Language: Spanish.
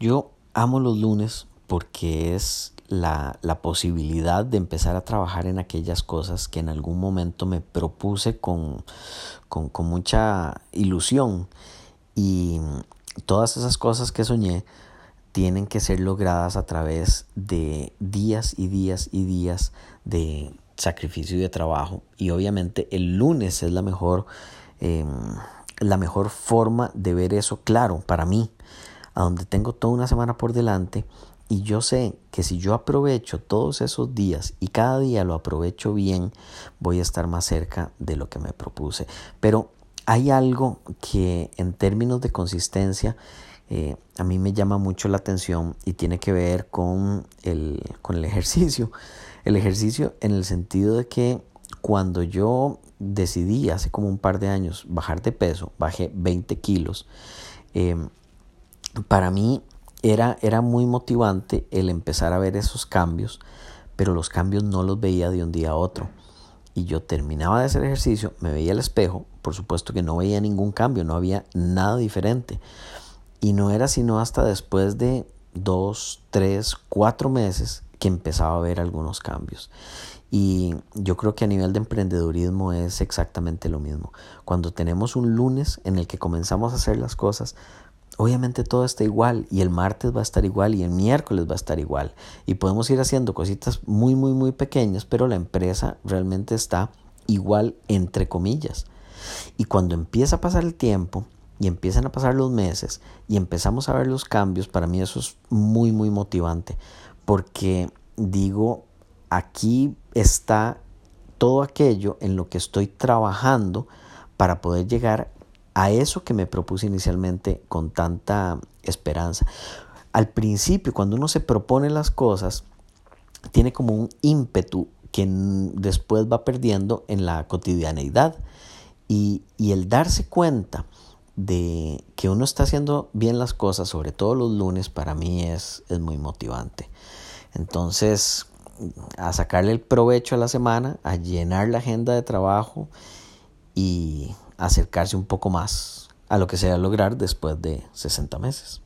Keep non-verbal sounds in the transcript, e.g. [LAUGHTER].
Yo amo los lunes porque es la, posibilidad de empezar a trabajar en aquellas cosas que en algún momento me propuse con, con, con mucha ilusión. Y todas esas cosas que soñé tienen que ser logradas a través de días y días y días de sacrificio y de trabajo. Y obviamente el lunes es la mejor, em, la mejor forma de ver eso claro para mí, a donde tengo toda una semana por delante. Y yo sé que si yo aprovecho todos esos días y cada día lo aprovecho bien, voy a estar más cerca de lo que me propuse. Pero hay algo que en términos de consistencia eh, a mí me llama mucho la atención y tiene que ver con el, con el [LAUGHS] ejercicio. El ejercicio en el sentido de que cuando yo decidí hace como un par de años bajar de peso, bajé 20 kilos, em, para mí era, era muy motivante el empezar a ver esos cambios, pero los cambios no los veía de un día a otro. Y yo terminaba de hacer ejercicio, me veía al espejo, por supuesto que no veía ningún cambio, no había nada diferente. Y no era sino hasta después de dos, tres, cuatro meses que empezaba a ver algunos cambios. Y yo creo que a nivel de emprendedurismo es exactamente lo mismo. Cuando tenemos un lunes en el que comenzamos a hacer las cosas, obviamente todo está igual y el martes va a estar igual y el miércoles va a estar igual. Y podemos ir haciendo cositas muy, muy, muy pequeñas, pero la empresa realmente está igual entre comillas. Y cuando empieza a pasar el tiempo y empiezan a pasar los meses y empezamos a ver los cambios, para mí eso es muy, muy motivante, porque digo, aquí está todo aquello en lo que estoy trabajando para poder llegar a eso que me propuse inicialmente con tanta esperanza. Al principio, cuando uno se propone las cosas, tiene como un ímpetu que después va perdiendo en la cotidianeidad. Y, y el darse cuenta de que uno está haciendo bien las cosas, sobre todo los lunes, para mí es, es muy motivante. Entonces, a sacarle el provecho a la semana, a llenar la agenda de trabajo y acercarse un poco más a lo que se va a lograr después de 60 meses.